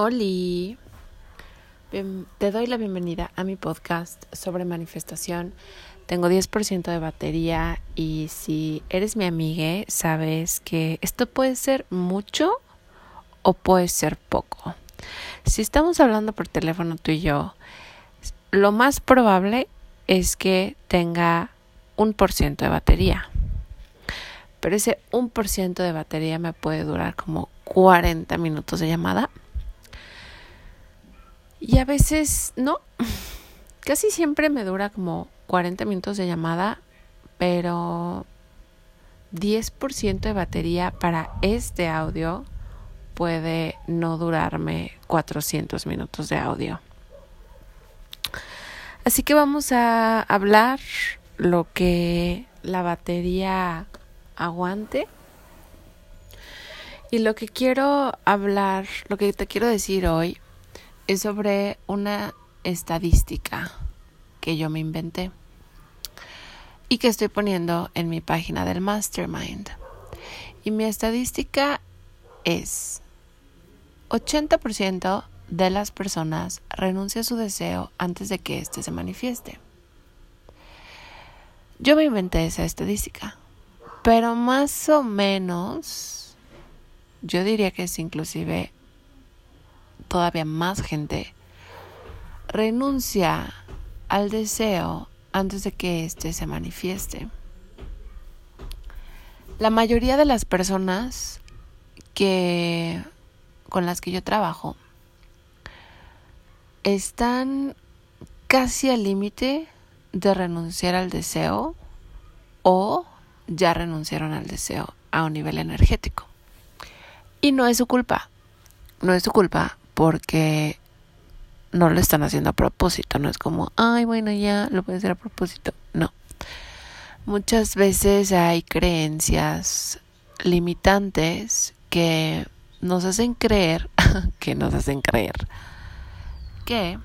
Oli, te doy la bienvenida a mi podcast sobre manifestación. Tengo 10% de batería y si eres mi amiga, sabes que esto puede ser mucho o puede ser poco. Si estamos hablando por teléfono tú y yo, lo más probable es que tenga un por ciento de batería. Pero ese un por ciento de batería me puede durar como 40 minutos de llamada y a veces no. Casi siempre me dura como 40 minutos de llamada, pero 10% de batería para este audio puede no durarme 400 minutos de audio. Así que vamos a hablar lo que la batería aguante. Y lo que quiero hablar, lo que te quiero decir hoy es sobre una estadística que yo me inventé y que estoy poniendo en mi página del Mastermind. Y mi estadística es 80% de las personas renuncia a su deseo antes de que éste se manifieste. Yo me inventé esa estadística, pero más o menos yo diría que es inclusive todavía más gente renuncia al deseo antes de que éste se manifieste. La mayoría de las personas que con las que yo trabajo están casi al límite de renunciar al deseo o ya renunciaron al deseo a un nivel energético. Y no es su culpa. No es su culpa porque no lo están haciendo a propósito, no es como, ay, bueno, ya lo a hacer a propósito, no. Muchas veces hay creencias limitantes que nos hacen creer, que nos hacen creer, que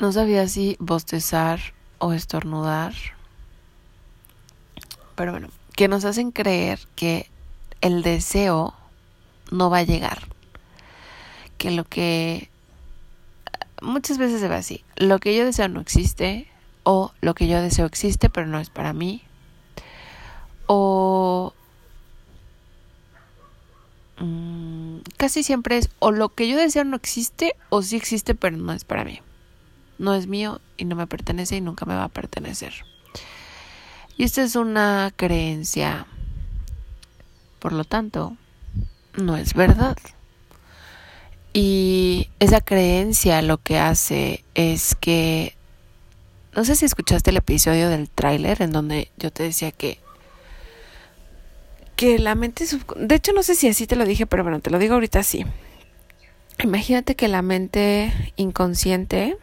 no sabía si bostezar o estornudar, pero bueno, que nos hacen creer que el deseo no va a llegar que lo que muchas veces se ve así, lo que yo deseo no existe o lo que yo deseo existe pero no es para mí o mm, casi siempre es o lo que yo deseo no existe o sí existe pero no es para mí. No es mío y no me pertenece y nunca me va a pertenecer. Y esta es una creencia. Por lo tanto, no es verdad. Y esa creencia lo que hace es que, no sé si escuchaste el episodio del tráiler en donde yo te decía que, que la mente, de hecho no sé si así te lo dije, pero bueno, te lo digo ahorita sí. Imagínate que la mente inconsciente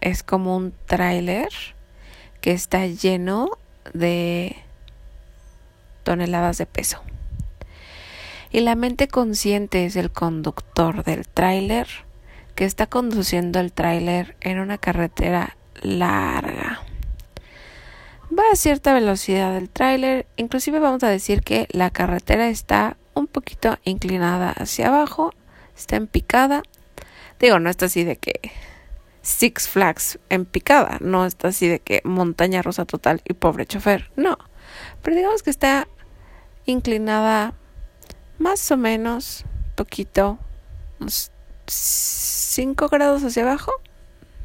es como un tráiler que está lleno de toneladas de peso y la mente consciente es el conductor del tráiler que está conduciendo el tráiler en una carretera larga. Va a cierta velocidad el tráiler, inclusive vamos a decir que la carretera está un poquito inclinada hacia abajo, está en picada. Digo, no está así de que Six Flags en picada, no está así de que montaña rosa total y pobre chofer, no. Pero digamos que está inclinada más o menos poquito, unos 5 grados hacia abajo,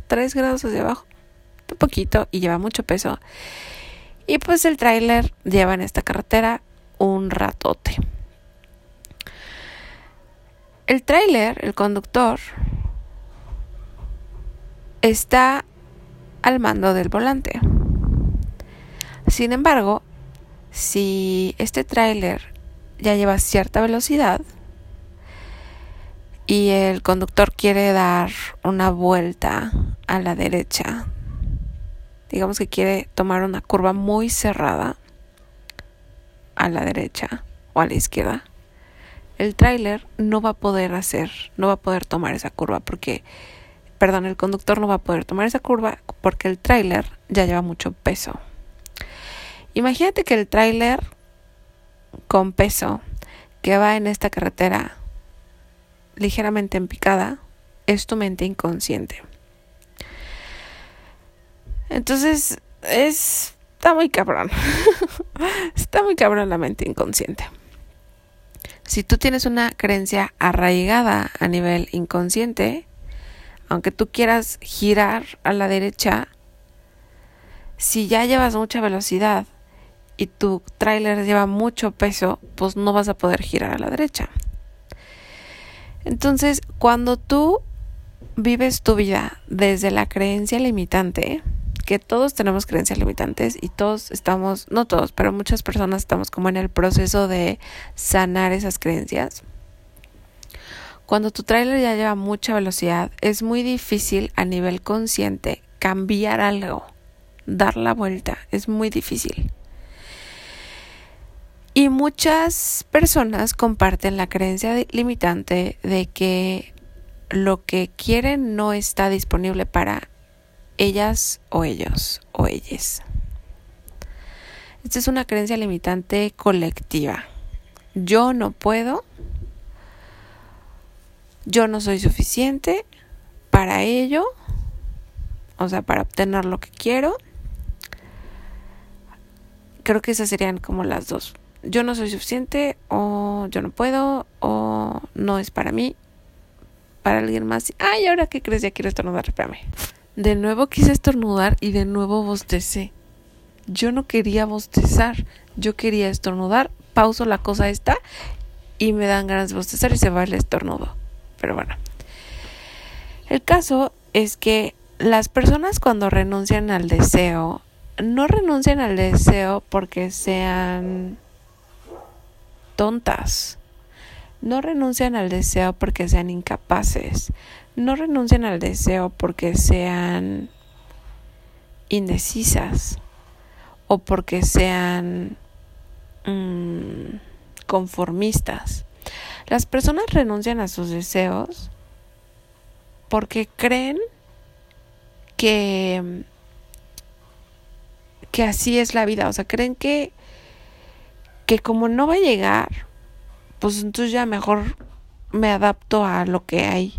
3 grados hacia abajo, un poquito y lleva mucho peso. Y pues el tráiler lleva en esta carretera un ratote. El tráiler, el conductor, está al mando del volante. Sin embargo, si este tráiler ya lleva cierta velocidad y el conductor quiere dar una vuelta a la derecha. Digamos que quiere tomar una curva muy cerrada a la derecha o a la izquierda. El tráiler no va a poder hacer, no va a poder tomar esa curva porque, perdón, el conductor no va a poder tomar esa curva porque el tráiler ya lleva mucho peso. Imagínate que el tráiler con peso que va en esta carretera ligeramente en picada es tu mente inconsciente. Entonces, es, está muy cabrón. está muy cabrón la mente inconsciente. Si tú tienes una creencia arraigada a nivel inconsciente, aunque tú quieras girar a la derecha, si ya llevas mucha velocidad y tu tráiler lleva mucho peso, pues no vas a poder girar a la derecha. Entonces, cuando tú vives tu vida desde la creencia limitante, que todos tenemos creencias limitantes y todos estamos, no todos, pero muchas personas estamos como en el proceso de sanar esas creencias. Cuando tu tráiler ya lleva mucha velocidad, es muy difícil a nivel consciente cambiar algo, dar la vuelta, es muy difícil. Y muchas personas comparten la creencia limitante de que lo que quieren no está disponible para ellas o ellos o ellas. Esta es una creencia limitante colectiva. Yo no puedo, yo no soy suficiente para ello, o sea, para obtener lo que quiero. Creo que esas serían como las dos yo no soy suficiente o yo no puedo o no es para mí, para alguien más. Ay, ahora qué crees, ya quiero estornudar, espérame. De nuevo quise estornudar y de nuevo bostecé. Yo no quería bostezar, yo quería estornudar, pauso la cosa esta y me dan ganas de bostezar y se va el estornudo. Pero bueno. El caso es que las personas cuando renuncian al deseo, no renuncian al deseo porque sean tontas. No renuncian al deseo porque sean incapaces. No renuncian al deseo porque sean indecisas o porque sean mm, conformistas. Las personas renuncian a sus deseos porque creen que que así es la vida, o sea, creen que que como no va a llegar, pues entonces ya mejor me adapto a lo que hay.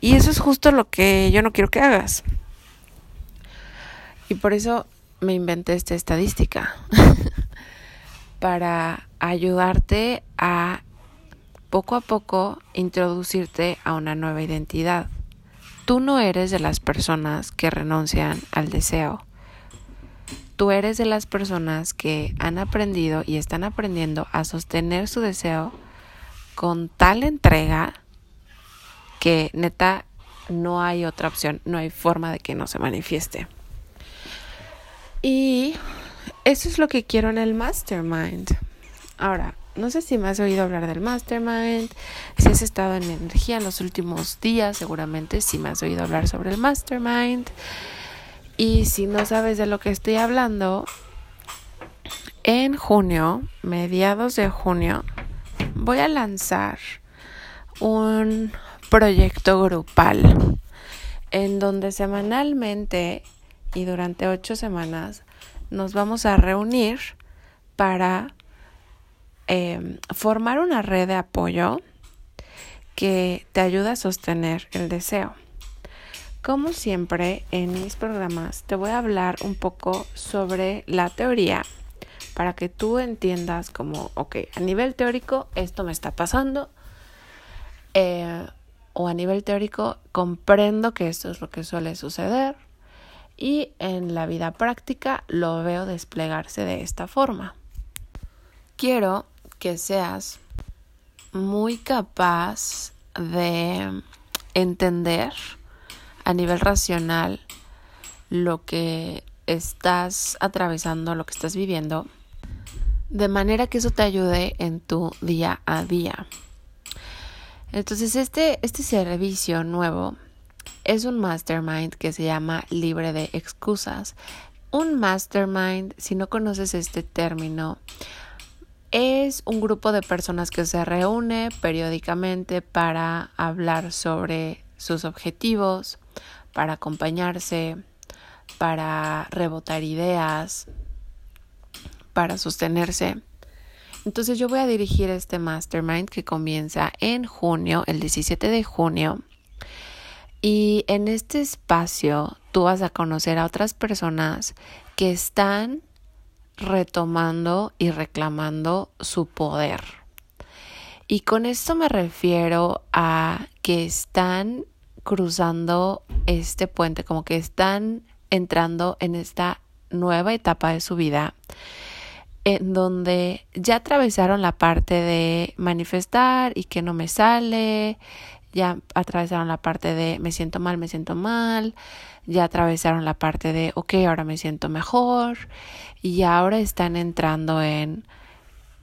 Y eso es justo lo que yo no quiero que hagas. Y por eso me inventé esta estadística. para ayudarte a poco a poco introducirte a una nueva identidad. Tú no eres de las personas que renuncian al deseo tú eres de las personas que han aprendido y están aprendiendo a sostener su deseo con tal entrega que neta no hay otra opción, no hay forma de que no se manifieste. Y eso es lo que quiero en el mastermind. Ahora, no sé si me has oído hablar del mastermind, si has estado en energía en los últimos días, seguramente si me has oído hablar sobre el mastermind. Y si no sabes de lo que estoy hablando, en junio, mediados de junio, voy a lanzar un proyecto grupal en donde semanalmente y durante ocho semanas nos vamos a reunir para em, formar una red de apoyo que te ayuda a sostener el deseo. Como siempre en mis programas te voy a hablar un poco sobre la teoría para que tú entiendas como, ok, a nivel teórico esto me está pasando eh, o a nivel teórico comprendo que esto es lo que suele suceder y en la vida práctica lo veo desplegarse de esta forma. Quiero que seas muy capaz de entender a nivel racional lo que estás atravesando, lo que estás viviendo, de manera que eso te ayude en tu día a día. Entonces, este, este servicio nuevo es un mastermind que se llama libre de excusas. Un mastermind, si no conoces este término, es un grupo de personas que se reúne periódicamente para hablar sobre sus objetivos, para acompañarse, para rebotar ideas, para sostenerse. Entonces yo voy a dirigir este mastermind que comienza en junio, el 17 de junio. Y en este espacio tú vas a conocer a otras personas que están retomando y reclamando su poder. Y con esto me refiero a que están cruzando este puente, como que están entrando en esta nueva etapa de su vida, en donde ya atravesaron la parte de manifestar y que no me sale, ya atravesaron la parte de me siento mal, me siento mal, ya atravesaron la parte de ok, ahora me siento mejor y ahora están entrando en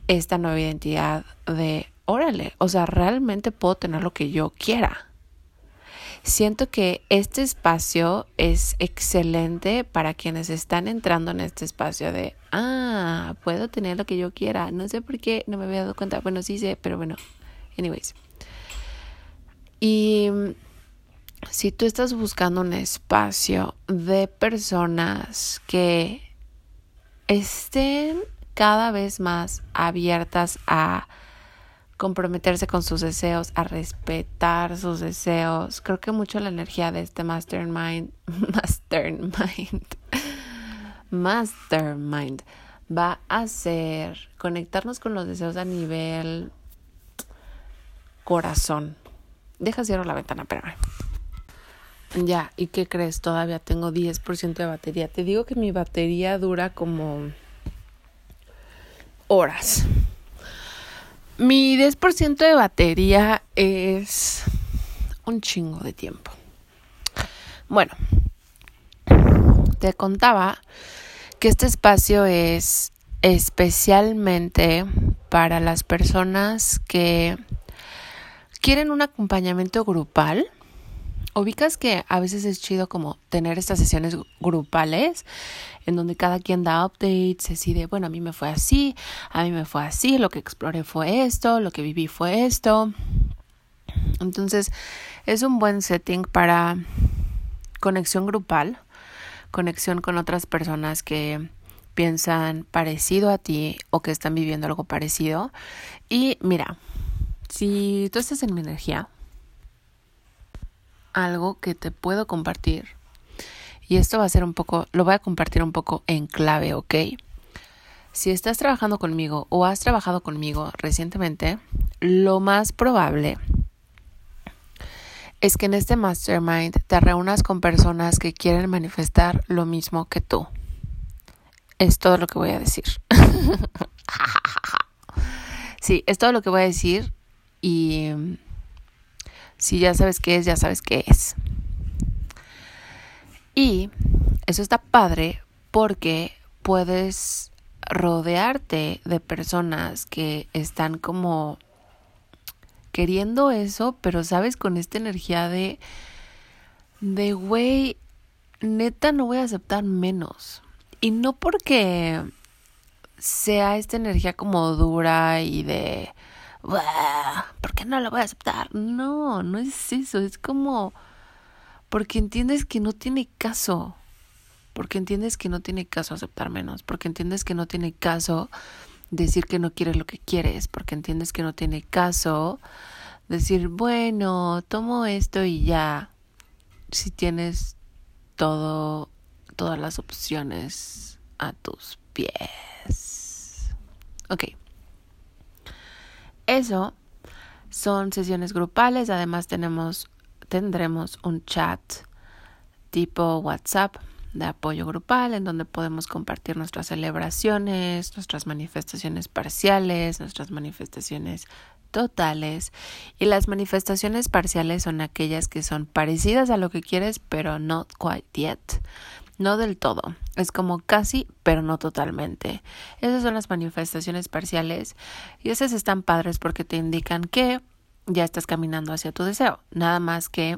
esta nueva identidad de órale, o sea, realmente puedo tener lo que yo quiera. Siento que este espacio es excelente para quienes están entrando en este espacio de, ah, puedo tener lo que yo quiera. No sé por qué no me había dado cuenta. Bueno, sí sé, pero bueno, anyways. Y si tú estás buscando un espacio de personas que estén cada vez más abiertas a comprometerse con sus deseos, a respetar sus deseos. Creo que mucho la energía de este mastermind, mastermind, mastermind va a ser conectarnos con los deseos a nivel corazón. Deja cierro la ventana, espérame. Ya, ¿y qué crees? Todavía tengo 10% de batería. Te digo que mi batería dura como horas. Mi 10% de batería es un chingo de tiempo. Bueno, te contaba que este espacio es especialmente para las personas que quieren un acompañamiento grupal ubicas que a veces es chido como tener estas sesiones grupales en donde cada quien da updates, decide, bueno, a mí me fue así, a mí me fue así, lo que exploré fue esto, lo que viví fue esto. Entonces, es un buen setting para conexión grupal, conexión con otras personas que piensan parecido a ti o que están viviendo algo parecido. Y mira, si tú estás en mi energía, algo que te puedo compartir. Y esto va a ser un poco, lo voy a compartir un poco en clave, ¿ok? Si estás trabajando conmigo o has trabajado conmigo recientemente, lo más probable es que en este mastermind te reúnas con personas que quieren manifestar lo mismo que tú. Es todo lo que voy a decir. sí, es todo lo que voy a decir y si ya sabes qué es, ya sabes qué es. Y eso está padre porque puedes rodearte de personas que están como queriendo eso, pero sabes, con esta energía de, de, güey, neta no voy a aceptar menos. Y no porque sea esta energía como dura y de, ¿por qué no lo voy a aceptar? No, no es eso, es como porque entiendes que no tiene caso, porque entiendes que no tiene caso aceptar menos, porque entiendes que no tiene caso decir que no quieres lo que quieres, porque entiendes que no tiene caso decir, bueno, tomo esto y ya, si tienes todo, todas las opciones a tus pies. Ok. Eso son sesiones grupales, además tenemos tendremos un chat tipo WhatsApp de apoyo grupal en donde podemos compartir nuestras celebraciones, nuestras manifestaciones parciales, nuestras manifestaciones totales. Y las manifestaciones parciales son aquellas que son parecidas a lo que quieres pero not quite yet no del todo, es como casi, pero no totalmente. Esas son las manifestaciones parciales y esas están padres porque te indican que ya estás caminando hacia tu deseo. Nada más que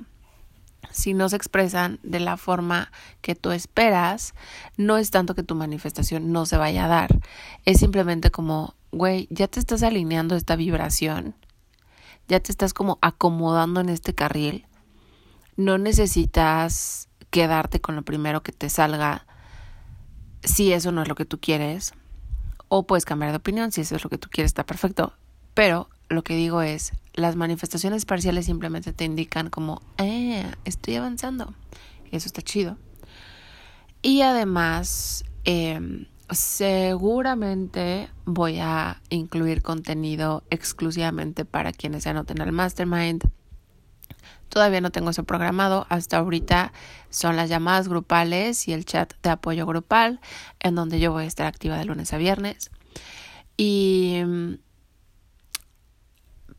si no se expresan de la forma que tú esperas, no es tanto que tu manifestación no se vaya a dar. Es simplemente como, güey, ya te estás alineando esta vibración, ya te estás como acomodando en este carril. No necesitas quedarte con lo primero que te salga si eso no es lo que tú quieres. O puedes cambiar de opinión si eso es lo que tú quieres, está perfecto. Pero lo que digo es, las manifestaciones parciales simplemente te indican como, eh, estoy avanzando. Eso está chido. Y además, eh, seguramente voy a incluir contenido exclusivamente para quienes se anoten al mastermind. Todavía no tengo eso programado. Hasta ahorita son las llamadas grupales y el chat de apoyo grupal, en donde yo voy a estar activa de lunes a viernes. Y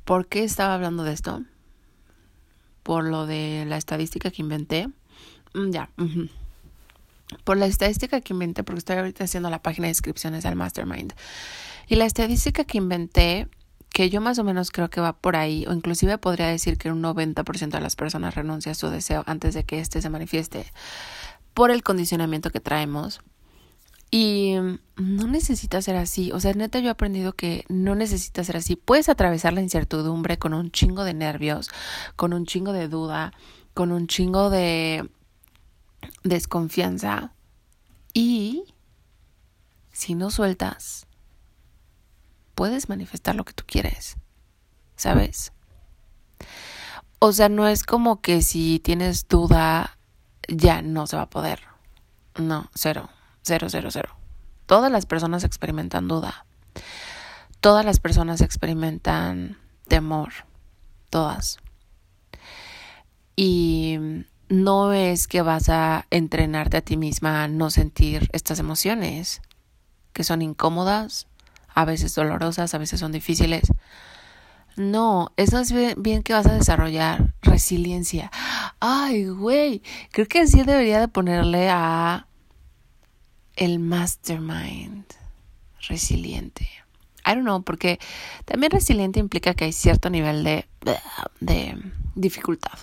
¿Por qué estaba hablando de esto? Por lo de la estadística que inventé. Mm, ya. Por la estadística que inventé, porque estoy ahorita haciendo la página de inscripciones al Mastermind. Y la estadística que inventé, que yo más o menos creo que va por ahí, o inclusive podría decir que un 90% de las personas renuncia a su deseo antes de que éste se manifieste, por el condicionamiento que traemos y no necesita ser así. O sea, neta, yo he aprendido que no necesita ser así. Puedes atravesar la incertidumbre con un chingo de nervios, con un chingo de duda, con un chingo de desconfianza. Y si no sueltas, puedes manifestar lo que tú quieres. ¿Sabes? O sea, no es como que si tienes duda, ya no se va a poder. No, cero. Cero, cero, cero. Todas las personas experimentan duda. Todas las personas experimentan temor. Todas. Y no es que vas a entrenarte a ti misma a no sentir estas emociones, que son incómodas, a veces dolorosas, a veces son difíciles. No, es bien, que vas a desarrollar resiliencia. Ay, güey, creo que así debería de ponerle a el mastermind resiliente. I don't know, porque también resiliente implica que hay cierto nivel de, de dificultad.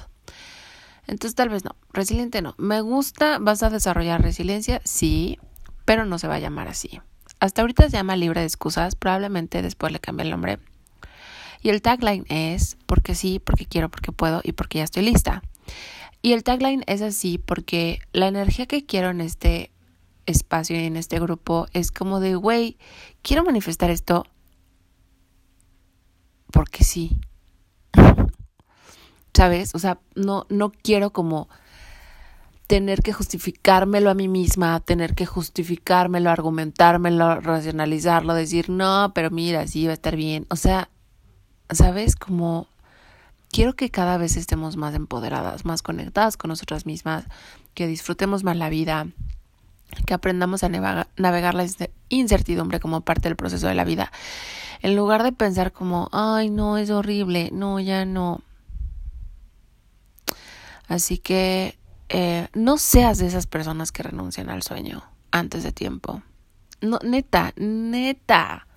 Entonces tal vez no, resiliente no. Me gusta, vas a desarrollar resiliencia, sí, pero no se va a llamar así. Hasta ahorita se llama libre de excusas, probablemente después le cambie el nombre. Y el tagline es porque sí, porque quiero, porque puedo y porque ya estoy lista. Y el tagline es así porque la energía que quiero en este espacio y en este grupo es como de, güey, quiero manifestar esto porque sí. ¿Sabes? O sea, no, no quiero como tener que justificármelo a mí misma, tener que justificármelo, argumentármelo, racionalizarlo, decir, no, pero mira, sí va a estar bien. O sea, ¿sabes? Como quiero que cada vez estemos más empoderadas, más conectadas con nosotras mismas, que disfrutemos más la vida, que aprendamos a navegar la incertidumbre como parte del proceso de la vida. En lugar de pensar como, ay, no, es horrible, no, ya no. Así que eh, no seas de esas personas que renuncian al sueño antes de tiempo. Neta, neta,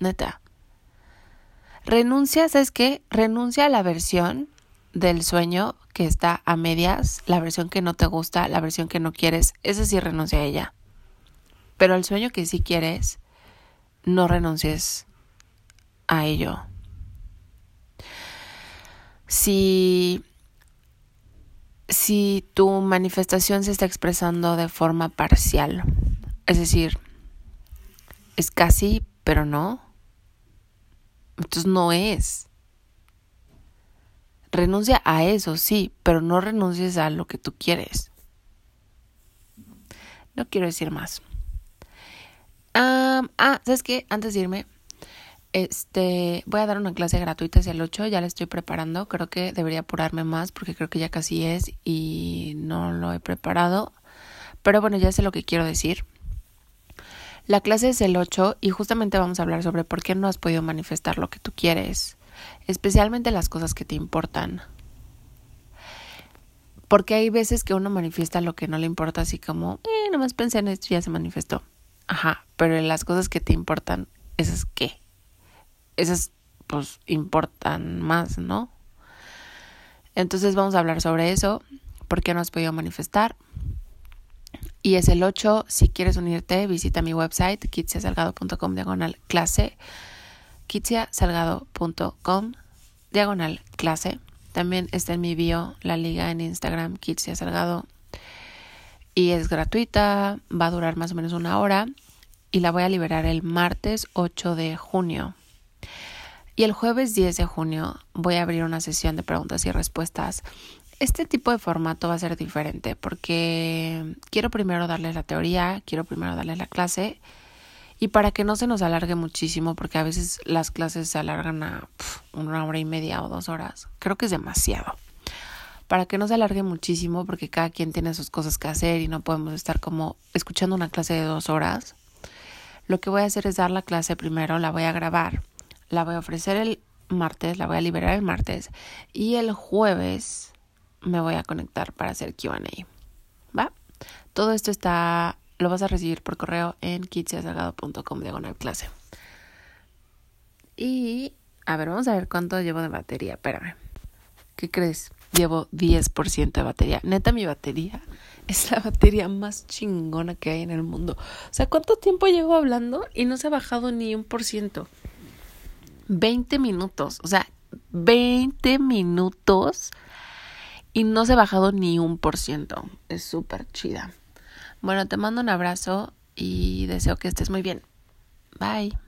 neta. Renuncia, ¿sabes qué? Renuncia a la versión del sueño que está a medias, la versión que no te gusta, la versión que no quieres, esa sí renuncia a ella. Pero el sueño que sí quieres, no renuncies a ello. Si, si tu manifestación se está expresando de forma parcial, es decir, es casi, pero no, entonces no es. Renuncia a eso, sí, pero no renuncies a lo que tú quieres. No quiero decir más. ah, ¿sabes qué? Antes de irme, este, voy a dar una clase gratuita hacia el 8, ya la estoy preparando, creo que debería apurarme más porque creo que ya casi es y no lo he preparado, pero bueno, ya sé lo que quiero decir. La clase es el 8 y justamente vamos a hablar sobre por qué no has podido manifestar lo que tú quieres especialmente las cosas que te importan. Porque hay veces que uno manifiesta lo que no le importa, así como, eh, nomás pensé en esto y ya se manifestó. Ajá, pero en las cosas que te importan, esas qué? Esas, pues, importan más, ¿no? Entonces vamos a hablar sobre eso, por qué no has podido manifestar. Y es el 8, si quieres unirte, visita mi website, kitsiasalgado.com diagonal clase kitsiasalgado.com diagonal clase. También está en mi bio la liga en Instagram Kitsia Salgado y es gratuita, va a durar más o menos una hora y la voy a liberar el martes 8 de junio. Y el jueves 10 de junio voy a abrir una sesión de preguntas y respuestas. Este tipo de formato va a ser diferente porque quiero primero darles la teoría, quiero primero darles la clase y para que no se nos alargue muchísimo, porque a veces las clases se alargan a una hora y media o dos horas, creo que es demasiado. Para que no se alargue muchísimo, porque cada quien tiene sus cosas que hacer y no podemos estar como escuchando una clase de dos horas, lo que voy a hacer es dar la clase primero, la voy a grabar la voy a ofrecer el martes, la voy a liberar el martes y el jueves me voy a conectar para hacer QA. ¿Va? Todo esto está, lo vas a recibir por correo en kitsiasalgado.com diagonal clase. Y, a ver, vamos a ver cuánto llevo de batería. Espérame. ¿Qué crees? Llevo 10% de batería. Neta, mi batería es la batería más chingona que hay en el mundo. O sea, ¿cuánto tiempo llevo hablando y no se ha bajado ni un por ciento? 20 minutos, o sea, 20 minutos y no se ha bajado ni un por ciento. Es súper chida. Bueno, te mando un abrazo y deseo que estés muy bien. Bye.